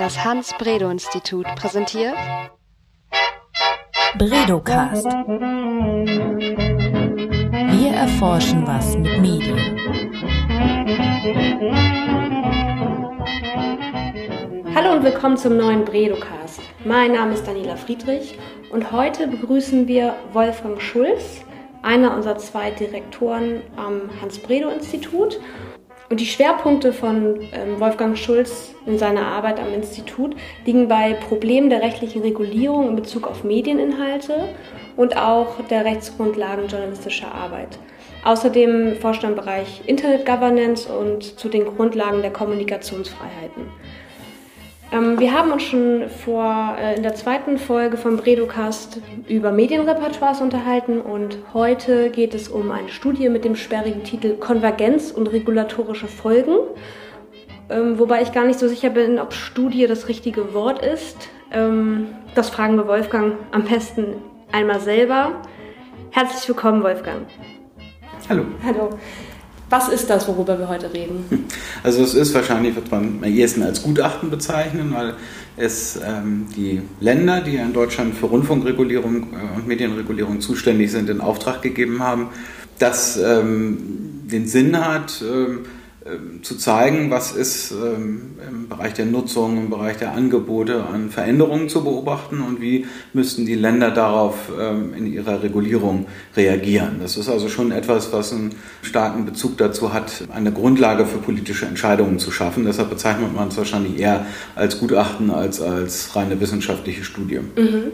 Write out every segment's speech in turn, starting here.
Das Hans-Bredow-Institut präsentiert Bredocast. Wir erforschen was mit Medien. Hallo und willkommen zum neuen Bredocast. Mein Name ist Daniela Friedrich und heute begrüßen wir Wolfgang Schulz, einer unserer zwei Direktoren am Hans-Bredow-Institut und die Schwerpunkte von ähm, Wolfgang Schulz in seiner Arbeit am Institut liegen bei Problemen der rechtlichen Regulierung in Bezug auf Medieninhalte und auch der Rechtsgrundlagen journalistischer Arbeit. Außerdem forscht er im Bereich Internet Governance und zu den Grundlagen der Kommunikationsfreiheiten. Ähm, wir haben uns schon vor, äh, in der zweiten Folge vom Bredocast über Medienrepertoires unterhalten und heute geht es um eine Studie mit dem sperrigen Titel Konvergenz und regulatorische Folgen. Ähm, wobei ich gar nicht so sicher bin, ob Studie das richtige Wort ist. Ähm, das fragen wir Wolfgang am besten einmal selber. Herzlich willkommen, Wolfgang. Hallo. Hallo. Was ist das, worüber wir heute reden? Also es ist wahrscheinlich, wird man am ehesten als Gutachten bezeichnen, weil es ähm, die Länder, die in Deutschland für Rundfunkregulierung äh, und Medienregulierung zuständig sind, in Auftrag gegeben haben, das ähm, den Sinn hat, ähm, zu zeigen, was ist ähm, im Bereich der Nutzung, im Bereich der Angebote an Veränderungen zu beobachten und wie müssten die Länder darauf ähm, in ihrer Regulierung reagieren. Das ist also schon etwas, was einen starken Bezug dazu hat, eine Grundlage für politische Entscheidungen zu schaffen. Deshalb bezeichnet man es wahrscheinlich eher als Gutachten als als reine wissenschaftliche Studie. Mhm.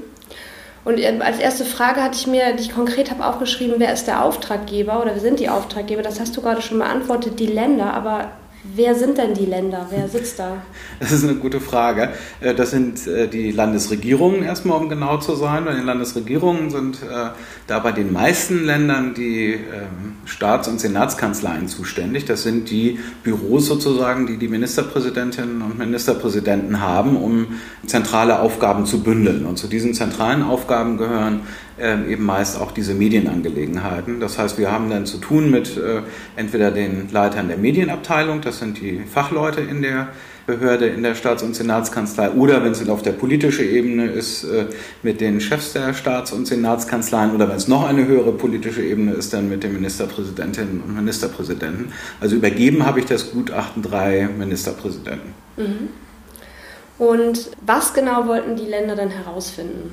Und als erste Frage hatte ich mir, die ich konkret habe aufgeschrieben, wer ist der Auftraggeber oder wer sind die Auftraggeber? Das hast du gerade schon beantwortet, die Länder, aber Wer sind denn die Länder? Wer sitzt da? Das ist eine gute Frage. Äh, das sind äh, die Landesregierungen erstmal, um genau zu sein. Bei den Landesregierungen sind äh, da bei den meisten Ländern die ähm, Staats- und Senatskanzleien zuständig. Das sind die Büros sozusagen, die die Ministerpräsidentinnen und Ministerpräsidenten haben, um zentrale Aufgaben zu bündeln. Und zu diesen zentralen Aufgaben gehören ähm, eben meist auch diese Medienangelegenheiten. Das heißt, wir haben dann zu tun mit äh, entweder den Leitern der Medienabteilung, das sind die Fachleute in der Behörde, in der Staats- und Senatskanzlei, oder wenn es auf der politischen Ebene ist, äh, mit den Chefs der Staats- und Senatskanzleien, oder wenn es noch eine höhere politische Ebene ist, dann mit den Ministerpräsidentinnen und Ministerpräsidenten. Also übergeben habe ich das Gutachten drei Ministerpräsidenten. Mhm. Und was genau wollten die Länder dann herausfinden?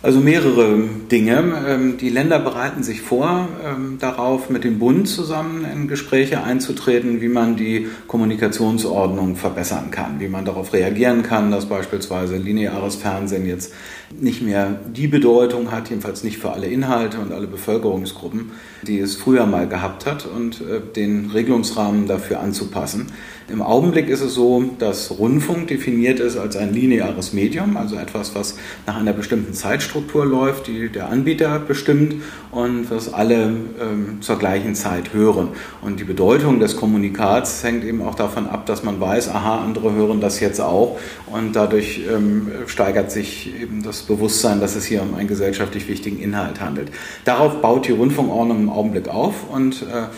Also mehrere Dinge. Ähm, die Länder bereiten sich vor, ähm, darauf mit dem Bund zusammen in Gespräche einzutreten, wie man die Kommunikationsordnung verbessern kann, wie man darauf reagieren kann, dass beispielsweise lineares Fernsehen jetzt nicht mehr die Bedeutung hat, jedenfalls nicht für alle Inhalte und alle Bevölkerungsgruppen, die es früher mal gehabt hat und äh, den Regelungsrahmen dafür anzupassen. Im Augenblick ist es so, dass Rundfunk definiert ist als ein lineares Medium, also etwas, was nach einer bestimmten Zeitstruktur läuft, die der Anbieter bestimmt und was alle ähm, zur gleichen Zeit hören. Und die Bedeutung des Kommunikats hängt eben auch davon ab, dass man weiß, aha, andere hören das jetzt auch und dadurch ähm, steigert sich eben das Bewusstsein, dass es hier um einen gesellschaftlich wichtigen Inhalt handelt. Darauf baut die Rundfunkordnung im Augenblick auf und äh,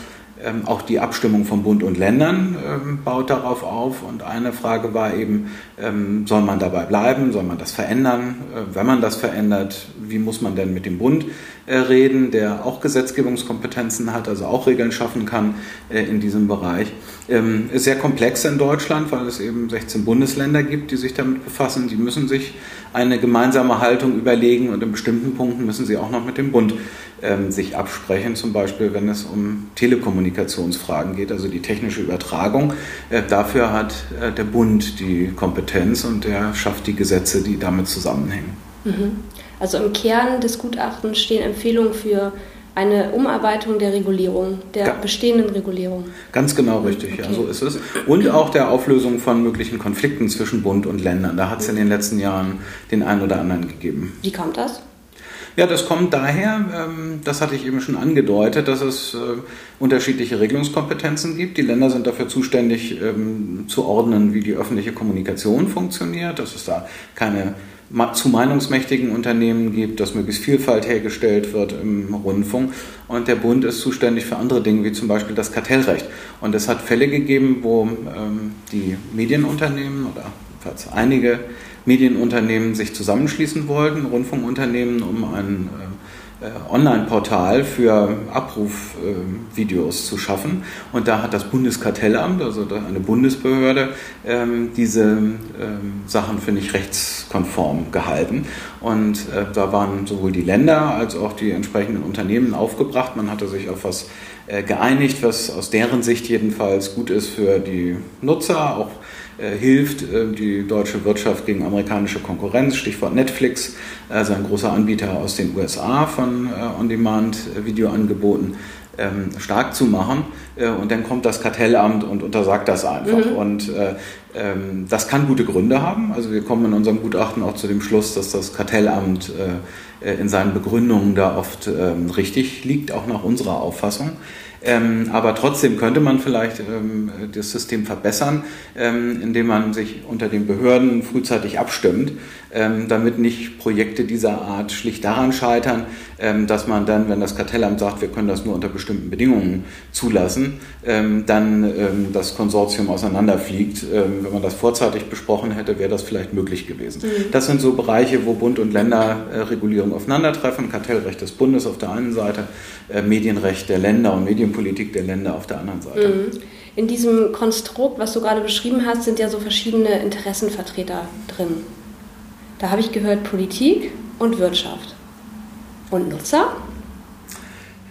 ähm, auch die Abstimmung von Bund und Ländern ähm, baut darauf auf. Und eine Frage war eben, ähm, soll man dabei bleiben, soll man das verändern? Äh, wenn man das verändert, wie muss man denn mit dem Bund äh, reden, der auch Gesetzgebungskompetenzen hat, also auch Regeln schaffen kann äh, in diesem Bereich? Ähm, ist sehr komplex in Deutschland, weil es eben 16 Bundesländer gibt, die sich damit befassen. Die müssen sich eine gemeinsame Haltung überlegen und in bestimmten Punkten müssen sie auch noch mit dem Bund ähm, sich absprechen, zum Beispiel wenn es um Telekommunikationsfragen geht, also die technische Übertragung. Äh, dafür hat äh, der Bund die Kompetenz und der schafft die Gesetze, die damit zusammenhängen. Mhm. Also im Kern des Gutachtens stehen Empfehlungen für eine Umarbeitung der Regulierung, der Ga bestehenden Regulierung. Ganz genau richtig, okay. ja, so ist es. Und auch der Auflösung von möglichen Konflikten zwischen Bund und Ländern. Da hat es in den letzten Jahren den einen oder anderen gegeben. Wie kommt das? Ja, das kommt daher, ähm, das hatte ich eben schon angedeutet, dass es äh, unterschiedliche Regelungskompetenzen gibt. Die Länder sind dafür zuständig, ähm, zu ordnen, wie die öffentliche Kommunikation funktioniert, dass es da keine zu meinungsmächtigen Unternehmen gibt, dass möglichst Vielfalt hergestellt wird im Rundfunk. Und der Bund ist zuständig für andere Dinge, wie zum Beispiel das Kartellrecht. Und es hat Fälle gegeben, wo ähm, die Medienunternehmen oder einige Medienunternehmen sich zusammenschließen wollten, Rundfunkunternehmen, um ein äh, Online-Portal für Abrufvideos zu schaffen. Und da hat das Bundeskartellamt, also eine Bundesbehörde, ähm, diese ähm, Sachen, finde ich, rechtskonform gehalten. Und äh, da waren sowohl die Länder als auch die entsprechenden Unternehmen aufgebracht. Man hatte sich auf was äh, geeinigt, was aus deren Sicht jedenfalls gut ist für die Nutzer, auch äh, hilft äh, die deutsche Wirtschaft gegen amerikanische Konkurrenz, Stichwort Netflix, also ein großer Anbieter aus den USA von äh, On-Demand-Videoangeboten ähm, stark zu machen. Und dann kommt das Kartellamt und untersagt das einfach. Mhm. Und äh, ähm, das kann gute Gründe haben. Also wir kommen in unserem Gutachten auch zu dem Schluss, dass das Kartellamt äh, in seinen Begründungen da oft ähm, richtig liegt, auch nach unserer Auffassung. Ähm, aber trotzdem könnte man vielleicht ähm, das System verbessern, ähm, indem man sich unter den Behörden frühzeitig abstimmt, ähm, damit nicht Projekte dieser Art schlicht daran scheitern, dass man dann, wenn das Kartellamt sagt, wir können das nur unter bestimmten Bedingungen zulassen, ähm, dann das Konsortium auseinanderfliegt. wenn man das vorzeitig besprochen hätte, wäre das vielleicht möglich gewesen. Mhm. Das sind so Bereiche, wo Bund und Länderregulierung aufeinandertreffen, Kartellrecht des Bundes auf der einen Seite, äh, Medienrecht der Länder und Medienpolitik der Länder auf der anderen Seite. Mhm. In diesem Konstrukt, was du gerade beschrieben hast, sind ja so verschiedene Interessenvertreter drin. Da habe ich gehört Politik und Wirtschaft. Und Nutzer?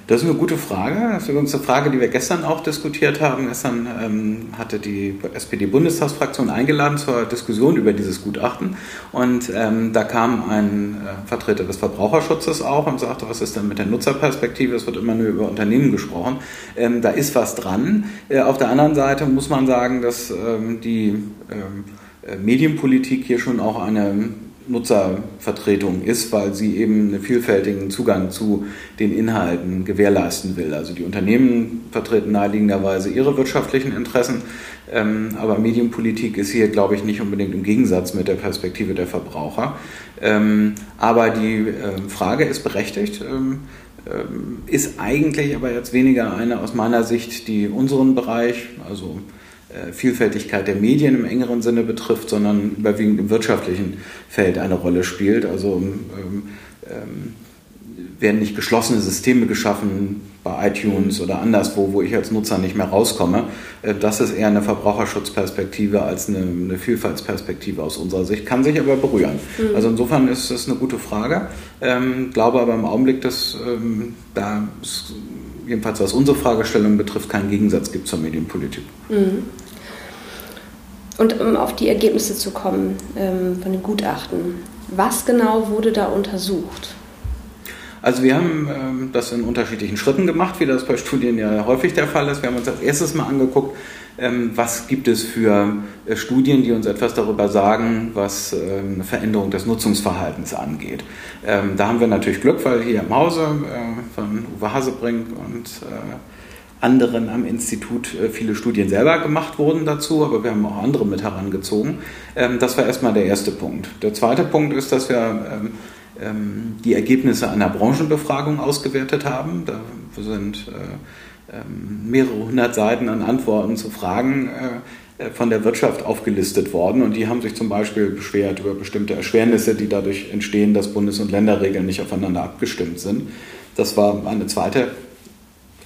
Das ist eine gute Frage. Das ist übrigens eine Frage, die wir gestern auch diskutiert haben. Gestern ähm, hatte die SPD-Bundestagsfraktion eingeladen zur Diskussion über dieses Gutachten. Und ähm, da kam ein äh, Vertreter des Verbraucherschutzes auch und sagte, was ist denn mit der Nutzerperspektive? Es wird immer nur über Unternehmen gesprochen. Ähm, da ist was dran. Äh, auf der anderen Seite muss man sagen, dass ähm, die ähm, äh, Medienpolitik hier schon auch eine Nutzervertretung ist, weil sie eben einen vielfältigen Zugang zu den Inhalten gewährleisten will. Also die Unternehmen vertreten naheliegenderweise ihre wirtschaftlichen Interessen, ähm, aber Medienpolitik ist hier, glaube ich, nicht unbedingt im Gegensatz mit der Perspektive der Verbraucher. Ähm, aber die ähm, Frage ist berechtigt ist eigentlich aber jetzt weniger eine aus meiner Sicht, die unseren Bereich, also äh, Vielfältigkeit der Medien im engeren Sinne betrifft, sondern überwiegend im wirtschaftlichen Feld eine Rolle spielt. Also ähm, ähm, werden nicht geschlossene Systeme geschaffen bei iTunes oder anderswo, wo ich als Nutzer nicht mehr rauskomme. Äh, das ist eher eine Verbraucherschutzperspektive als eine, eine Vielfaltsperspektive aus unserer Sicht, kann sich aber berühren. Mhm. Also insofern ist das eine gute Frage. Ähm, glaube aber im Augenblick, dass ähm, da jedenfalls was unsere Fragestellung betrifft, keinen Gegensatz gibt zur Medienpolitik. Mhm. Und um auf die Ergebnisse zu kommen ähm, von den Gutachten, was genau wurde da untersucht? Also wir haben ähm, das in unterschiedlichen Schritten gemacht, wie das bei Studien ja häufig der Fall ist. Wir haben uns als erstes mal angeguckt, was gibt es für äh, Studien, die uns etwas darüber sagen, was ähm, eine Veränderung des Nutzungsverhaltens angeht. Ähm, da haben wir natürlich Glück, weil hier im Hause äh, von Uwe Hasebrink und äh, anderen am Institut viele Studien selber gemacht wurden dazu, aber wir haben auch andere mit herangezogen. Ähm, das war erstmal der erste Punkt. Der zweite Punkt ist, dass wir ähm, ähm, die Ergebnisse einer Branchenbefragung ausgewertet haben. Da sind mehrere hundert Seiten an Antworten zu Fragen äh, von der Wirtschaft aufgelistet worden und die haben sich zum Beispiel beschwert über bestimmte Erschwernisse, die dadurch entstehen, dass Bundes- und Länderregeln nicht aufeinander abgestimmt sind. Das war eine zweite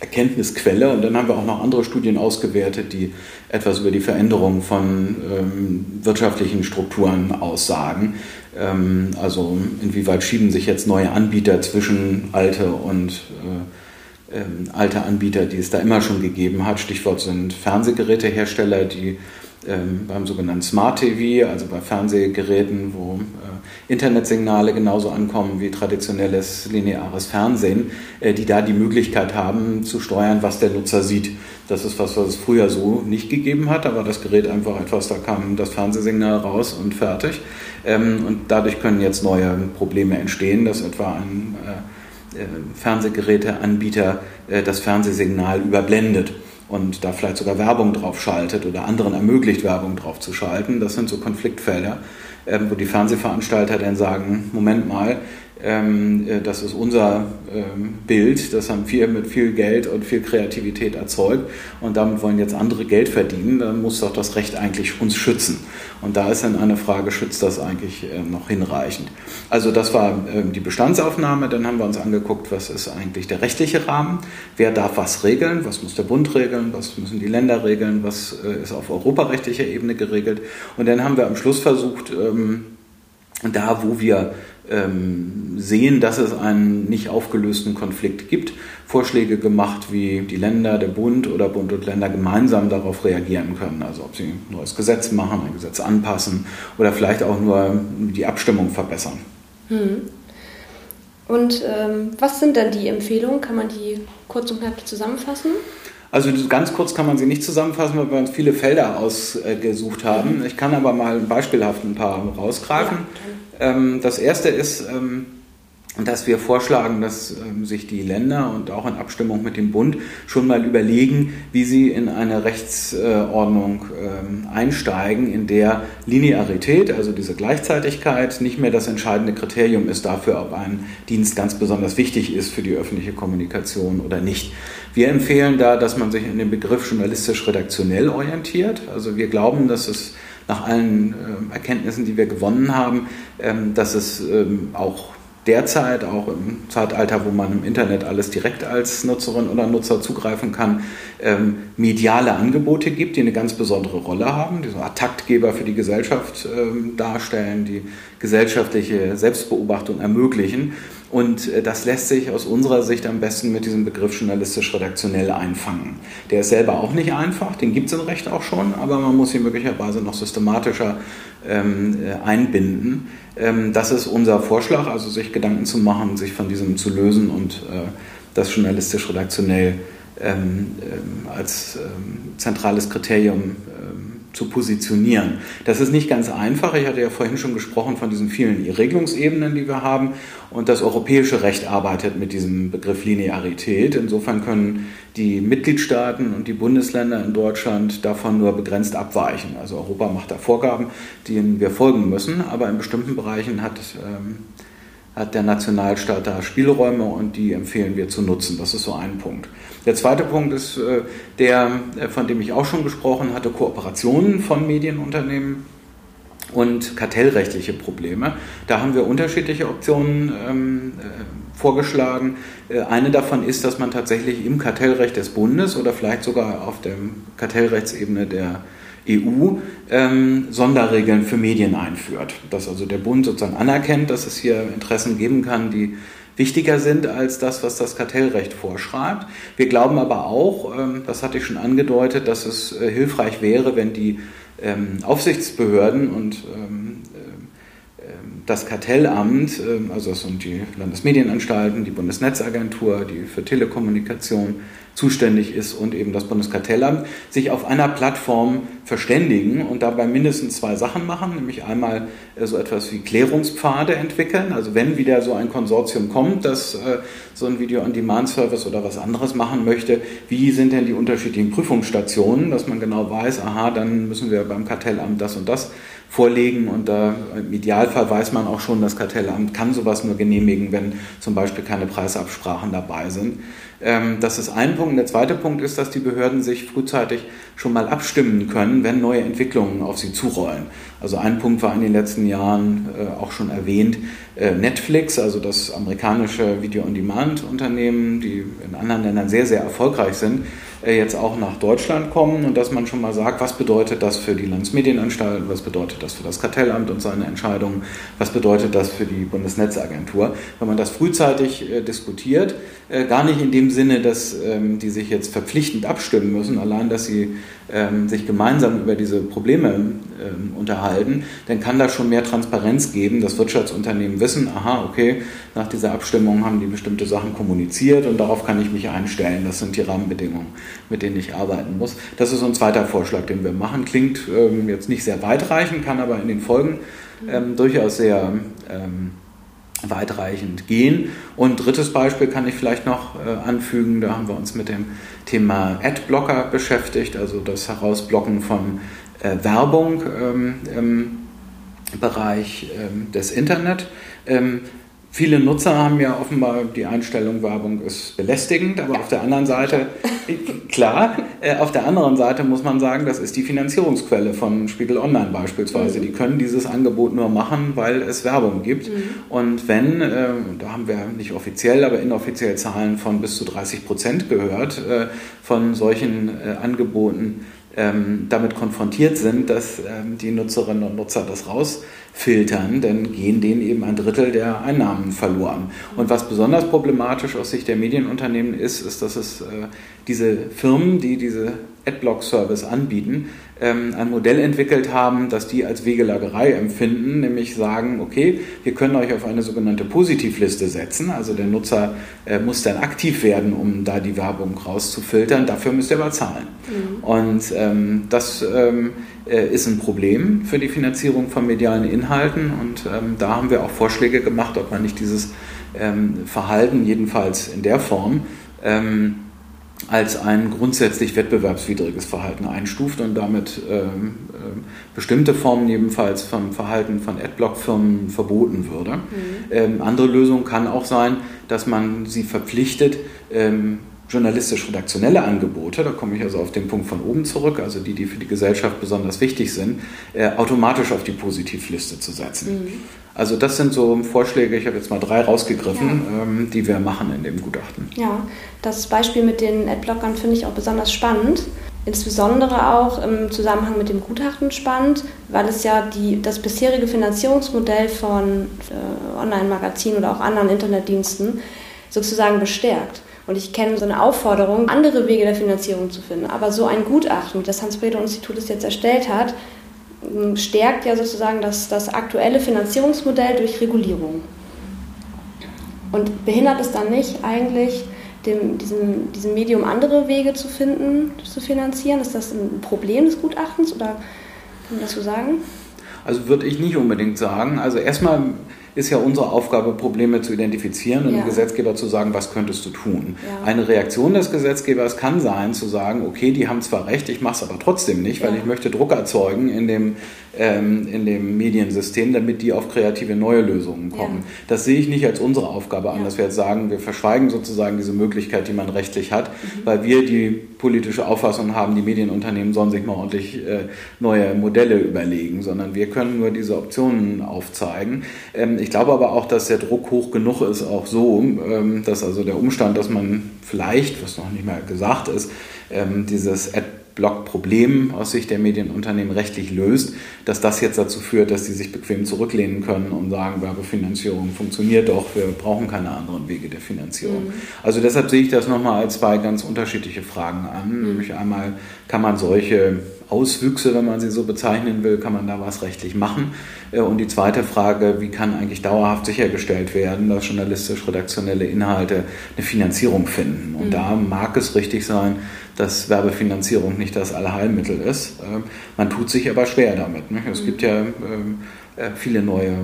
Erkenntnisquelle. Und dann haben wir auch noch andere Studien ausgewertet, die etwas über die Veränderung von ähm, wirtschaftlichen Strukturen aussagen. Ähm, also inwieweit schieben sich jetzt neue Anbieter zwischen alte und äh, äh, alte Anbieter, die es da immer schon gegeben hat. Stichwort sind Fernsehgerätehersteller, die ähm, beim sogenannten Smart TV, also bei Fernsehgeräten, wo äh, Internetsignale genauso ankommen wie traditionelles lineares Fernsehen, äh, die da die Möglichkeit haben zu steuern, was der Nutzer sieht. Das ist was, was es früher so nicht gegeben hat, aber das Gerät einfach etwas, da kam das Fernsehsignal raus und fertig. Ähm, und dadurch können jetzt neue Probleme entstehen, dass etwa ein äh Fernsehgeräteanbieter äh, das Fernsehsignal überblendet und da vielleicht sogar Werbung drauf schaltet oder anderen ermöglicht, Werbung drauf zu schalten. Das sind so Konfliktfelder, ähm, wo die Fernsehveranstalter dann sagen, Moment mal, ähm, äh, das ist unser ähm, Bild, das haben wir mit viel Geld und viel Kreativität erzeugt und damit wollen jetzt andere Geld verdienen, dann muss doch das Recht eigentlich uns schützen. Und da ist dann eine Frage, schützt das eigentlich äh, noch hinreichend? Also das war ähm, die Bestandsaufnahme, dann haben wir uns angeguckt, was ist eigentlich der rechtliche Rahmen, wer darf was regeln, was muss der Bund regeln, was müssen die Länder regeln, was äh, ist auf europarechtlicher Ebene geregelt. Und dann haben wir am Schluss versucht, da wo wir ähm, sehen, dass es einen nicht aufgelösten Konflikt gibt, Vorschläge gemacht, wie die Länder, der Bund oder Bund und Länder gemeinsam darauf reagieren können. Also ob sie ein neues Gesetz machen, ein Gesetz anpassen oder vielleicht auch nur die Abstimmung verbessern. Hm. Und ähm, was sind denn die Empfehlungen? Kann man die kurz und knapp zusammenfassen? Also ganz kurz kann man sie nicht zusammenfassen, weil wir uns viele Felder ausgesucht haben. Mhm. Ich kann aber mal beispielhaft ein paar rausgreifen. Ja, ähm, das erste ist, ähm, dass wir vorschlagen, dass ähm, sich die Länder und auch in Abstimmung mit dem Bund schon mal überlegen, wie sie in eine Rechtsordnung ähm, einsteigen, in der Linearität, also diese Gleichzeitigkeit, nicht mehr das entscheidende Kriterium ist dafür, ob ein Dienst ganz besonders wichtig ist für die öffentliche Kommunikation oder nicht. Wir empfehlen da, dass man sich in dem Begriff journalistisch-redaktionell orientiert. Also wir glauben, dass es nach allen äh, Erkenntnissen, die wir gewonnen haben, ähm, dass es ähm, auch derzeit, auch im Zeitalter, wo man im Internet alles direkt als Nutzerin oder Nutzer zugreifen kann, ähm, mediale Angebote gibt, die eine ganz besondere Rolle haben, die so Taktgeber für die Gesellschaft ähm, darstellen, die gesellschaftliche Selbstbeobachtung ermöglichen. Und äh, das lässt sich aus unserer Sicht am besten mit diesem Begriff journalistisch-redaktionell einfangen. Der ist selber auch nicht einfach, den gibt es im Recht auch schon, aber man muss ihn möglicherweise noch systematischer ähm, äh, einbinden. Ähm, das ist unser Vorschlag, also sich Gedanken zu machen, sich von diesem zu lösen und äh, das journalistisch-redaktionell ähm, ähm, als ähm, zentrales Kriterium zu positionieren. Das ist nicht ganz einfach. Ich hatte ja vorhin schon gesprochen von diesen vielen Regelungsebenen, die wir haben. Und das europäische Recht arbeitet mit diesem Begriff Linearität. Insofern können die Mitgliedstaaten und die Bundesländer in Deutschland davon nur begrenzt abweichen. Also Europa macht da Vorgaben, denen wir folgen müssen. Aber in bestimmten Bereichen hat ähm, hat der Nationalstaat da Spielräume und die empfehlen wir zu nutzen. Das ist so ein Punkt. Der zweite Punkt ist äh, der, äh, von dem ich auch schon gesprochen hatte, Kooperationen von Medienunternehmen und kartellrechtliche Probleme. Da haben wir unterschiedliche Optionen ähm, äh, vorgeschlagen. Eine davon ist, dass man tatsächlich im Kartellrecht des Bundes oder vielleicht sogar auf der Kartellrechtsebene der EU ähm, Sonderregeln für Medien einführt. Dass also der Bund sozusagen anerkennt, dass es hier Interessen geben kann, die wichtiger sind als das, was das Kartellrecht vorschreibt. Wir glauben aber auch, ähm, das hatte ich schon angedeutet, dass es äh, hilfreich wäre, wenn die ähm, Aufsichtsbehörden und ähm, äh, das Kartellamt, ähm, also das sind die Landesmedienanstalten, die Bundesnetzagentur, die für Telekommunikation, zuständig ist und eben das Bundeskartellamt, sich auf einer Plattform verständigen und dabei mindestens zwei Sachen machen, nämlich einmal äh, so etwas wie Klärungspfade entwickeln. Also wenn wieder so ein Konsortium kommt, das äh, so ein Video-on-Demand-Service oder was anderes machen möchte, wie sind denn die unterschiedlichen Prüfungsstationen, dass man genau weiß, aha, dann müssen wir beim Kartellamt das und das vorlegen und da im Idealfall weiß man auch schon, das Kartellamt kann sowas nur genehmigen, wenn zum Beispiel keine Preisabsprachen dabei sind. Ähm, das ist ein Punkt. Der zweite Punkt ist, dass die Behörden sich frühzeitig schon mal abstimmen können, wenn neue Entwicklungen auf sie zurollen. Also ein Punkt war in den letzten Jahren äh, auch schon erwähnt, äh, Netflix, also das amerikanische Video-on-Demand-Unternehmen, die in anderen Ländern sehr, sehr erfolgreich sind, jetzt auch nach Deutschland kommen und dass man schon mal sagt, was bedeutet das für die Landesmedienanstalt, was bedeutet das für das Kartellamt und seine Entscheidungen, was bedeutet das für die Bundesnetzagentur. Wenn man das frühzeitig äh, diskutiert, äh, gar nicht in dem Sinne, dass ähm, die sich jetzt verpflichtend abstimmen müssen, allein dass sie ähm, sich gemeinsam über diese Probleme ähm, unterhalten, dann kann da schon mehr Transparenz geben, dass Wirtschaftsunternehmen wissen, aha, okay, nach dieser Abstimmung haben die bestimmte Sachen kommuniziert und darauf kann ich mich einstellen. Das sind die Rahmenbedingungen, mit denen ich arbeiten muss. Das ist ein zweiter Vorschlag, den wir machen. Klingt ähm, jetzt nicht sehr weitreichend, kann aber in den Folgen ähm, durchaus sehr ähm, weitreichend gehen. Und drittes Beispiel kann ich vielleicht noch äh, anfügen, da haben wir uns mit dem Thema Adblocker beschäftigt, also das Herausblocken von äh, Werbung ähm, im Bereich ähm, des Internet. Viele Nutzer haben ja offenbar die Einstellung, Werbung ist belästigend, aber ja. auf der anderen Seite, klar, äh, auf der anderen Seite muss man sagen, das ist die Finanzierungsquelle von Spiegel Online beispielsweise. Mhm. Die können dieses Angebot nur machen, weil es Werbung gibt. Mhm. Und wenn, äh, da haben wir nicht offiziell, aber inoffiziell Zahlen von bis zu 30 Prozent gehört, äh, von solchen äh, Angeboten ähm, damit konfrontiert sind, dass ähm, die Nutzerinnen und Nutzer das rausfiltern, dann gehen denen eben ein Drittel der Einnahmen verloren. Und was besonders problematisch aus Sicht der Medienunternehmen ist, ist, dass es äh, diese Firmen, die diese Adblock-Service anbieten, ein Modell entwickelt haben, das die als Wegelagerei empfinden, nämlich sagen, okay, wir können euch auf eine sogenannte Positivliste setzen, also der Nutzer äh, muss dann aktiv werden, um da die Werbung rauszufiltern, dafür müsst ihr aber zahlen. Mhm. Und ähm, das ähm, äh, ist ein Problem für die Finanzierung von medialen Inhalten und ähm, da haben wir auch Vorschläge gemacht, ob man nicht dieses ähm, Verhalten, jedenfalls in der Form, ähm, als ein grundsätzlich wettbewerbswidriges Verhalten einstuft und damit ähm, äh, bestimmte Formen jedenfalls vom Verhalten von Adblock-Firmen verboten würde. Mhm. Ähm, andere Lösung kann auch sein, dass man sie verpflichtet, ähm, journalistisch-redaktionelle Angebote, da komme ich also auf den Punkt von oben zurück, also die, die für die Gesellschaft besonders wichtig sind, äh, automatisch auf die Positivliste zu setzen. Mhm. Also das sind so Vorschläge, ich habe jetzt mal drei rausgegriffen, ja. ähm, die wir machen in dem Gutachten. Ja, das Beispiel mit den Adblockern finde ich auch besonders spannend. Insbesondere auch im Zusammenhang mit dem Gutachten spannend, weil es ja die, das bisherige Finanzierungsmodell von äh, Online-Magazinen oder auch anderen Internetdiensten sozusagen bestärkt. Und ich kenne so eine Aufforderung, andere Wege der Finanzierung zu finden. Aber so ein Gutachten, das Hans-Bredow-Institut es jetzt erstellt hat, stärkt ja sozusagen das, das aktuelle Finanzierungsmodell durch Regulierung. Und behindert es dann nicht eigentlich, dem, diesem, diesem Medium andere Wege zu finden, zu finanzieren? Ist das ein Problem des Gutachtens oder kann man das so sagen? Also würde ich nicht unbedingt sagen. Also erstmal ist ja unsere Aufgabe, Probleme zu identifizieren und ja. dem Gesetzgeber zu sagen, was könntest du tun. Ja. Eine Reaktion des Gesetzgebers kann sein, zu sagen, okay, die haben zwar recht, ich mache es aber trotzdem nicht, weil ich möchte Druck erzeugen in dem, ähm, in dem Mediensystem, damit die auf kreative neue Lösungen kommen. Das sehe ich nicht als unsere Aufgabe an, dass wir jetzt sagen, wir verschweigen sozusagen diese Möglichkeit, die man rechtlich hat, mhm. weil wir die politische Auffassung haben, die Medienunternehmen sollen sich mal ordentlich äh, neue Modelle überlegen, sondern wir können nur diese Optionen aufzeigen. Ähm, ich glaube aber auch, dass der Druck hoch genug ist, auch so, ähm, dass also der Umstand, dass man vielleicht, was noch nicht mehr gesagt ist, ähm, dieses Adblock-Problem aus Sicht der Medienunternehmen rechtlich löst, dass das jetzt dazu führt, dass sie sich bequem zurücklehnen können und sagen, Werbefinanzierung funktioniert doch, wir brauchen keine anderen Wege der Finanzierung. Mhm. Also deshalb sehe ich das nochmal als zwei ganz unterschiedliche Fragen an. Mhm. Nämlich einmal kann man solche Auswüchse, wenn man sie so bezeichnen will, kann man da was rechtlich machen? Äh, und die zweite Frage, wie kann eigentlich dauerhaft sichergestellt werden, dass journalistisch-redaktionelle Inhalte eine Finanzierung finden? Und mhm. da mag es richtig sein, dass Werbefinanzierung nicht das Allheilmittel ist. Äh, man tut sich aber schwer damit. Es mhm. gibt ja ähm, äh, viele neue äh,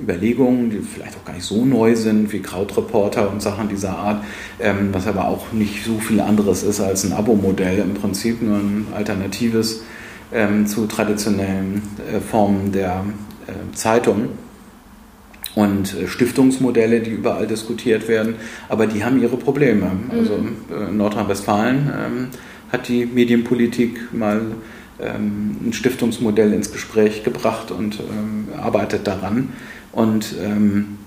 Überlegungen, die vielleicht auch gar nicht so neu sind, wie Krautreporter und Sachen dieser Art, ähm, was aber auch nicht so viel anderes ist als ein Abo-Modell, im Prinzip nur ein alternatives ähm, zu traditionellen äh, Formen der Zeitung und Stiftungsmodelle, die überall diskutiert werden, aber die haben ihre Probleme. Also mhm. Nordrhein-Westfalen ähm, hat die Medienpolitik mal ähm, ein Stiftungsmodell ins Gespräch gebracht und ähm, arbeitet daran. Und ähm,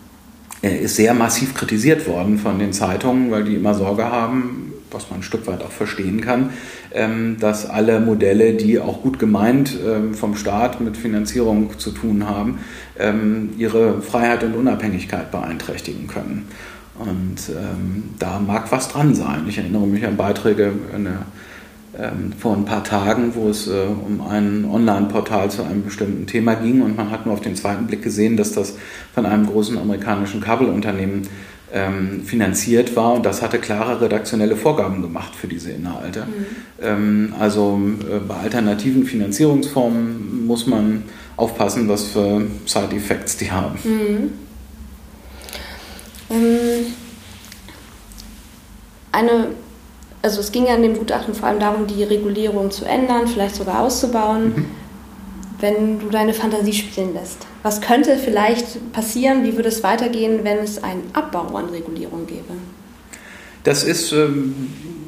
er ist sehr massiv kritisiert worden von den Zeitungen, weil die immer Sorge haben, was man ein Stück weit auch verstehen kann, ähm, dass alle Modelle, die auch gut gemeint ähm, vom Staat mit Finanzierung zu tun haben, ähm, ihre Freiheit und Unabhängigkeit beeinträchtigen können. Und da mag was dran sein. Ich erinnere mich an Beiträge, eine ähm, vor ein paar Tagen, wo es äh, um ein Online-Portal zu einem bestimmten Thema ging und man hat nur auf den zweiten Blick gesehen, dass das von einem großen amerikanischen Kabelunternehmen ähm, finanziert war und das hatte klare redaktionelle Vorgaben gemacht für diese Inhalte. Mhm. Ähm, also äh, bei alternativen Finanzierungsformen muss man aufpassen, was für Side-Effects die haben. Mhm. Ähm, eine also es ging ja in dem Gutachten vor allem darum, die Regulierung zu ändern, vielleicht sogar auszubauen, mhm. wenn du deine Fantasie spielen lässt. Was könnte vielleicht passieren? Wie würde es weitergehen, wenn es einen Abbau an Regulierung gäbe? Das ist ähm,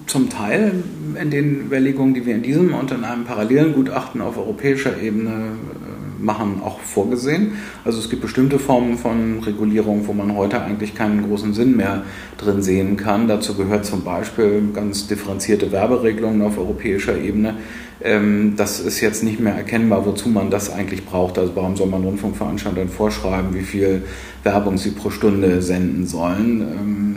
zum Teil in den Überlegungen, die wir in diesem und in einem parallelen Gutachten auf europäischer Ebene äh, machen, auch vorgesehen. Also es gibt bestimmte Formen von Regulierung, wo man heute eigentlich keinen großen Sinn mehr drin sehen kann. Dazu gehört zum Beispiel ganz differenzierte Werberegelungen auf europäischer Ebene. Ähm, das ist jetzt nicht mehr erkennbar, wozu man das eigentlich braucht. Also warum soll man Rundfunkveranstaltern vorschreiben, wie viel Werbung sie pro Stunde senden sollen?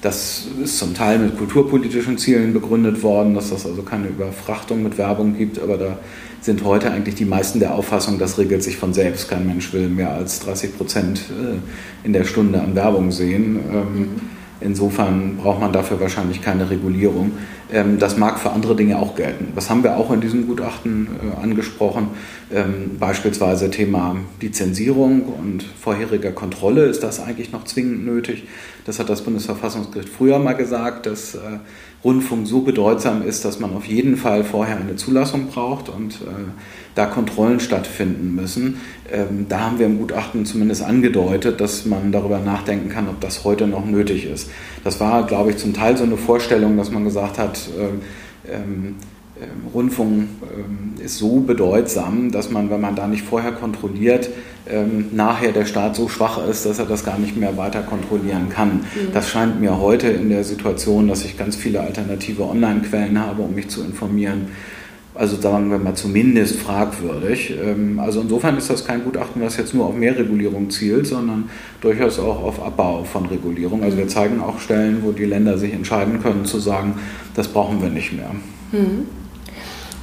Das ist zum Teil mit kulturpolitischen Zielen begründet worden, dass das also keine Überfrachtung mit Werbung gibt, aber da sind heute eigentlich die meisten der Auffassung, das regelt sich von selbst. Kein Mensch will mehr als 30 Prozent äh, in der Stunde an Werbung sehen. Ähm, mhm. Insofern braucht man dafür wahrscheinlich keine Regulierung. Ähm, das mag für andere Dinge auch gelten. Das haben wir auch in diesem Gutachten äh, angesprochen. Ähm, beispielsweise Thema Lizenzierung und vorheriger Kontrolle. Ist das eigentlich noch zwingend nötig? Das hat das Bundesverfassungsgericht früher mal gesagt, dass äh, Rundfunk so bedeutsam ist, dass man auf jeden Fall vorher eine Zulassung braucht und äh, da Kontrollen stattfinden müssen. Ähm, da haben wir im Gutachten zumindest angedeutet, dass man darüber nachdenken kann, ob das heute noch nötig ist. Das war, glaube ich, zum Teil so eine Vorstellung, dass man gesagt hat, äh, ähm, ähm, Rundfunk ähm, ist so bedeutsam, dass man, wenn man da nicht vorher kontrolliert, ähm, nachher der Staat so schwach ist, dass er das gar nicht mehr weiter kontrollieren kann. Mhm. Das scheint mir heute in der Situation, dass ich ganz viele alternative Online-Quellen habe, um mich zu informieren, also sagen wir mal zumindest fragwürdig. Also insofern ist das kein Gutachten, was jetzt nur auf mehr Regulierung zielt, sondern durchaus auch auf Abbau von Regulierung. Also wir mhm. zeigen auch Stellen, wo die Länder sich entscheiden können zu sagen, das brauchen wir nicht mehr. Mhm.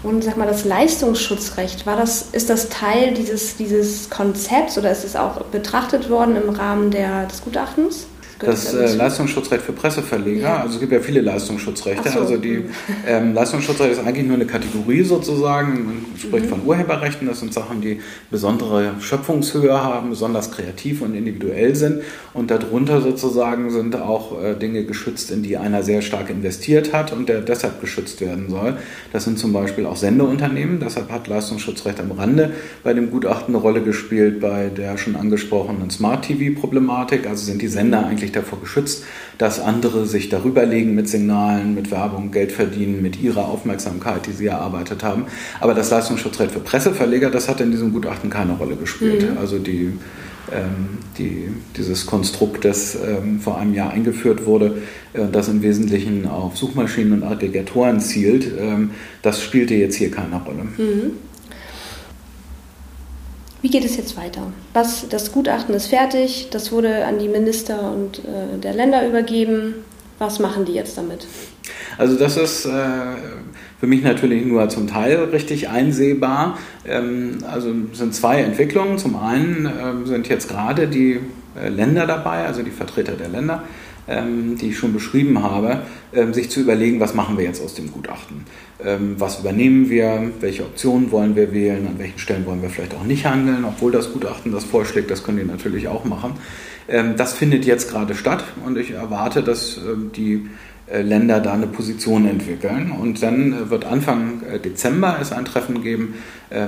Und sag mal, das Leistungsschutzrecht, war das, ist das Teil dieses, dieses Konzepts oder ist es auch betrachtet worden im Rahmen der, des Gutachtens? Das äh, Leistungsschutzrecht für Presseverleger. Ja. Also es gibt ja viele Leistungsschutzrechte. So. Also die ähm, Leistungsschutzrecht ist eigentlich nur eine Kategorie sozusagen. Man spricht mhm. von Urheberrechten. Das sind Sachen, die besondere Schöpfungshöhe haben, besonders kreativ und individuell sind. Und darunter sozusagen sind auch äh, Dinge geschützt, in die einer sehr stark investiert hat und der deshalb geschützt werden soll. Das sind zum Beispiel auch Sendeunternehmen. Deshalb hat Leistungsschutzrecht am Rande bei dem Gutachten eine Rolle gespielt bei der schon angesprochenen Smart-TV-Problematik. Also sind die Sender eigentlich davor geschützt, dass andere sich darüber legen mit Signalen, mit Werbung, Geld verdienen, mit ihrer Aufmerksamkeit, die sie erarbeitet haben. Aber das Leistungsschutzrecht für Presseverleger, das hat in diesem Gutachten keine Rolle gespielt. Mhm. Also die, ähm, die, dieses Konstrukt, das ähm, vor einem Jahr eingeführt wurde, äh, das im Wesentlichen auf Suchmaschinen und Aggregatoren zielt, ähm, das spielte jetzt hier keine Rolle. Mhm. Wie geht es jetzt weiter? Was, das Gutachten ist fertig, das wurde an die Minister und äh, der Länder übergeben. Was machen die jetzt damit? Also das ist äh, für mich natürlich nur zum Teil richtig einsehbar. Ähm, also sind zwei Entwicklungen. Zum einen äh, sind jetzt gerade die äh, Länder dabei, also die Vertreter der Länder, ähm, die ich schon beschrieben habe, ähm, sich zu überlegen, was machen wir jetzt aus dem Gutachten. Ähm, was übernehmen wir, welche Optionen wollen wir wählen, an welchen Stellen wollen wir vielleicht auch nicht handeln, obwohl das Gutachten das vorschlägt, das können die natürlich auch machen. Das findet jetzt gerade statt und ich erwarte, dass die Länder da eine Position entwickeln. Und dann äh, wird Anfang äh, Dezember es ein Treffen geben,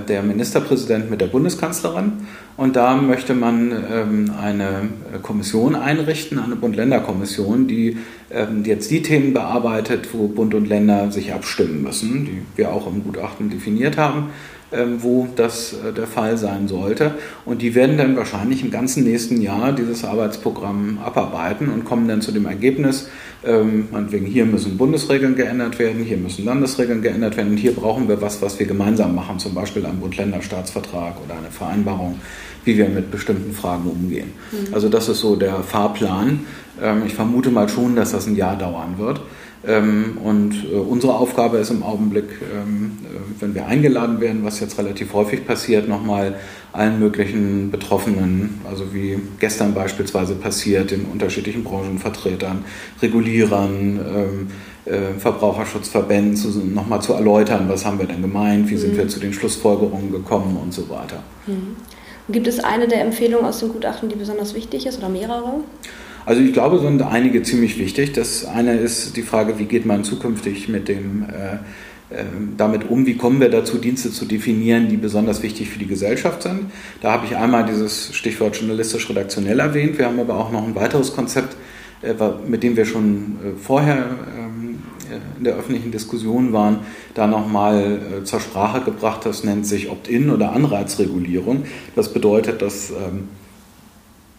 der Ministerpräsident mit der Bundeskanzlerin. Und da möchte man ähm, eine Kommission einrichten, eine Bund-Länder-Kommission, die ähm, jetzt die Themen bearbeitet, wo Bund und Länder sich abstimmen müssen, die wir auch im Gutachten definiert haben. Ähm, wo das äh, der Fall sein sollte. Und die werden dann wahrscheinlich im ganzen nächsten Jahr dieses Arbeitsprogramm abarbeiten und kommen dann zu dem Ergebnis, ähm, meinetwegen hier müssen Bundesregeln geändert werden, hier müssen Landesregeln geändert werden und hier brauchen wir was, was wir gemeinsam machen, zum Beispiel einen Bund-Länder-Staatsvertrag oder eine Vereinbarung, wie wir mit bestimmten Fragen umgehen. Mhm. Also das ist so der Fahrplan. Ähm, ich vermute mal schon, dass das ein Jahr dauern wird. Ähm, und äh, unsere Aufgabe ist im Augenblick, ähm, äh, wenn wir eingeladen werden, was jetzt relativ häufig passiert, nochmal allen möglichen Betroffenen, also wie gestern beispielsweise passiert, den unterschiedlichen Branchenvertretern, Regulierern, ähm, äh, Verbraucherschutzverbänden nochmal zu erläutern, was haben wir denn gemeint, wie sind mhm. wir zu den Schlussfolgerungen gekommen und so weiter. Mhm. Gibt es eine der Empfehlungen aus dem Gutachten, die besonders wichtig ist oder mehrere? Also ich glaube, sind einige ziemlich wichtig. Das eine ist die Frage, wie geht man zukünftig mit dem äh, ähm, damit um, wie kommen wir dazu, Dienste zu definieren, die besonders wichtig für die Gesellschaft sind. Da habe ich einmal dieses Stichwort journalistisch-redaktionell erwähnt. Wir haben aber auch noch ein weiteres Konzept, äh, mit dem wir schon äh, vorher ähm, in der öffentlichen Diskussion waren, da nochmal zur Sprache gebracht. Das nennt sich Opt-in oder Anreizregulierung. Das bedeutet, dass ähm,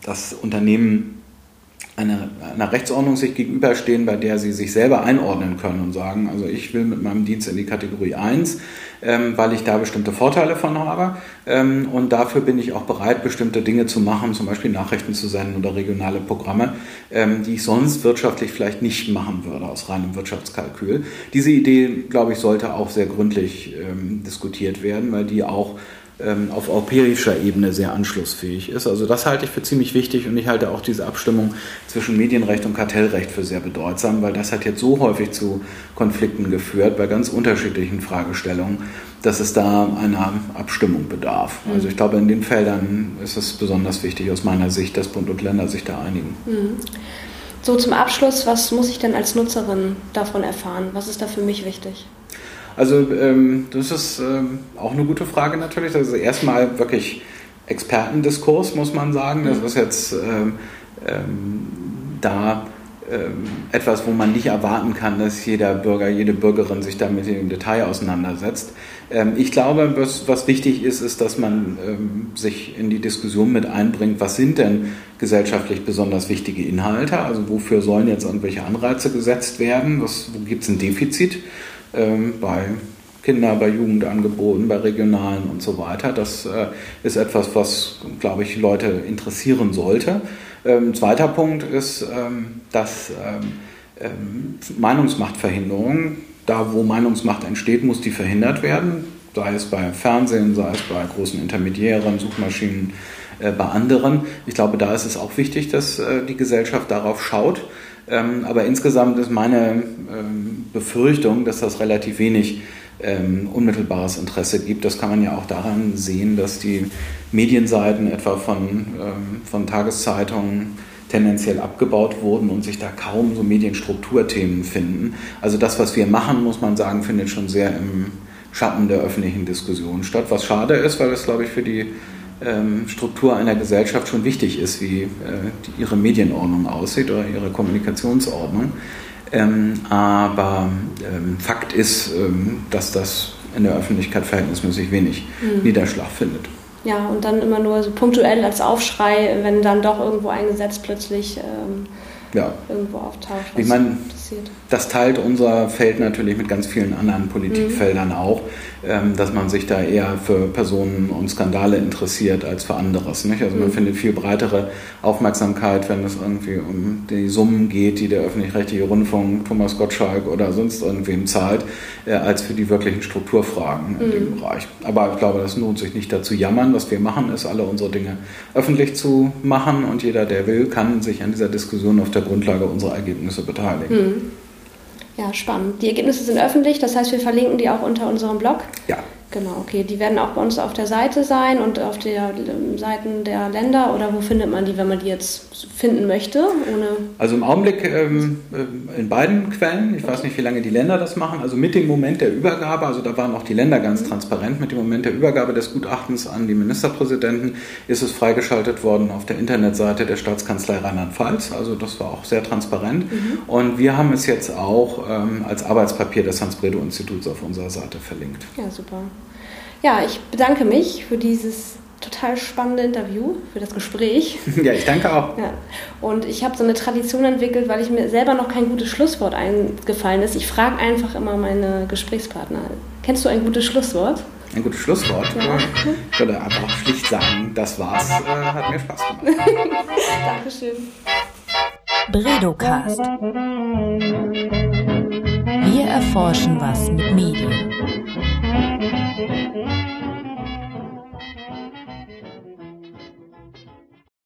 das Unternehmen einer, einer Rechtsordnung sich gegenüberstehen, bei der sie sich selber einordnen können und sagen, also ich will mit meinem Dienst in die Kategorie 1, ähm, weil ich da bestimmte Vorteile von habe ähm, und dafür bin ich auch bereit, bestimmte Dinge zu machen, zum Beispiel Nachrichten zu senden oder regionale Programme, ähm, die ich sonst wirtschaftlich vielleicht nicht machen würde aus reinem Wirtschaftskalkül. Diese Idee, glaube ich, sollte auch sehr gründlich ähm, diskutiert werden, weil die auch auf europäischer Ebene sehr anschlussfähig ist. Also das halte ich für ziemlich wichtig und ich halte auch diese Abstimmung zwischen Medienrecht und Kartellrecht für sehr bedeutsam, weil das hat jetzt so häufig zu Konflikten geführt bei ganz unterschiedlichen Fragestellungen, dass es da einer Abstimmung bedarf. Mhm. Also ich glaube, in den Feldern ist es besonders wichtig aus meiner Sicht, dass Bund und Länder sich da einigen. Mhm. So zum Abschluss, was muss ich denn als Nutzerin davon erfahren? Was ist da für mich wichtig? Also ähm, das ist ähm, auch eine gute Frage natürlich. Das ist erstmal wirklich Expertendiskurs, muss man sagen. Das mhm. ist jetzt ähm, ähm, da ähm, etwas, wo man nicht erwarten kann, dass jeder Bürger, jede Bürgerin sich damit im Detail auseinandersetzt. Ich glaube, was, was, wichtig ist, ist, dass man sich in die Diskussion mit einbringt, was sind denn gesellschaftlich besonders wichtige Inhalte? Also wofür sollen jetzt irgendwelche Anreize gesetzt werden? Was, wo gibt es ein Defizit? Ähm, bei Kinder, bei Jugendangeboten, bei regionalen und so weiter. Das äh, ist etwas, was, glaube ich, Leute interessieren sollte. Ähm, zweiter Punkt ist, ähm, dass ähm, ähm, Meinungsmachtverhinderung, da wo Meinungsmacht entsteht, muss die verhindert werden, sei es bei Fernsehen, sei es bei großen Intermediären, Suchmaschinen, äh, bei anderen. Ich glaube, da ist es auch wichtig, dass äh, die Gesellschaft darauf schaut. Ähm, aber insgesamt ist meine ähm, Befürchtung, dass das relativ wenig ähm, unmittelbares Interesse gibt. Das kann man ja auch daran sehen, dass die Medienseiten etwa von, von Tageszeitungen tendenziell abgebaut wurden und sich da kaum so Medienstrukturthemen finden. Also das, was wir machen, muss man sagen, findet schon sehr im Schatten der öffentlichen Diskussion statt, was schade ist, weil es, glaube ich, für die ähm, Struktur einer Gesellschaft schon wichtig ist, wie äh, ihre Medienordnung aussieht oder ihre Kommunikationsordnung. Ähm, aber ähm, Fakt ist, ähm, dass das in der Öffentlichkeit verhältnismäßig wenig mhm. Niederschlag findet. Ja, und dann immer nur so punktuell als Aufschrei, wenn dann doch irgendwo ein Gesetz plötzlich ähm, ja. irgendwo auftaucht. ich meine, das teilt unser Feld natürlich mit ganz vielen anderen Politikfeldern mhm. auch, ähm, dass man sich da eher für Personen und Skandale interessiert als für anderes. Nicht? Also man mhm. findet viel breitere Aufmerksamkeit, wenn es irgendwie um die Summen geht, die der öffentlich-rechtliche Rundfunk, Thomas Gottschalk oder sonst irgendwem zahlt, äh, als für die wirklichen Strukturfragen in mhm. dem Bereich. Aber ich glaube, das lohnt sich nicht dazu jammern. Was wir machen, ist, alle unsere Dinge öffentlich zu machen und jeder, der will, kann sich an dieser Diskussion auf der Grundlage unserer Ergebnisse beteiligen. Mhm. Ja, spannend. Die Ergebnisse sind öffentlich, das heißt, wir verlinken die auch unter unserem Blog. Ja. Genau, okay. Die werden auch bei uns auf der Seite sein und auf der ähm, Seiten der Länder oder wo findet man die, wenn man die jetzt finden möchte? Ohne also im Augenblick ähm, äh, in beiden Quellen. Ich okay. weiß nicht, wie lange die Länder das machen. Also mit dem Moment der Übergabe, also da waren auch die Länder ganz mhm. transparent, mit dem Moment der Übergabe des Gutachtens an die Ministerpräsidenten ist es freigeschaltet worden auf der Internetseite der Staatskanzlei Rheinland-Pfalz. Also das war auch sehr transparent. Mhm. Und wir haben es jetzt auch ähm, als Arbeitspapier des Hans-Bredow-Instituts auf unserer Seite verlinkt. Ja, super. Ja, ich bedanke mich für dieses total spannende Interview, für das Gespräch. Ja, ich danke auch. Ja. Und ich habe so eine Tradition entwickelt, weil ich mir selber noch kein gutes Schlusswort eingefallen ist. Ich frage einfach immer meine Gesprächspartner. Kennst du ein gutes Schlusswort? Ein gutes Schlusswort? Ja. Ich würde einfach schlicht sagen, das war's. Äh, hat mir Spaß gemacht. Dankeschön. Bredocast. Wir erforschen was mit Medien.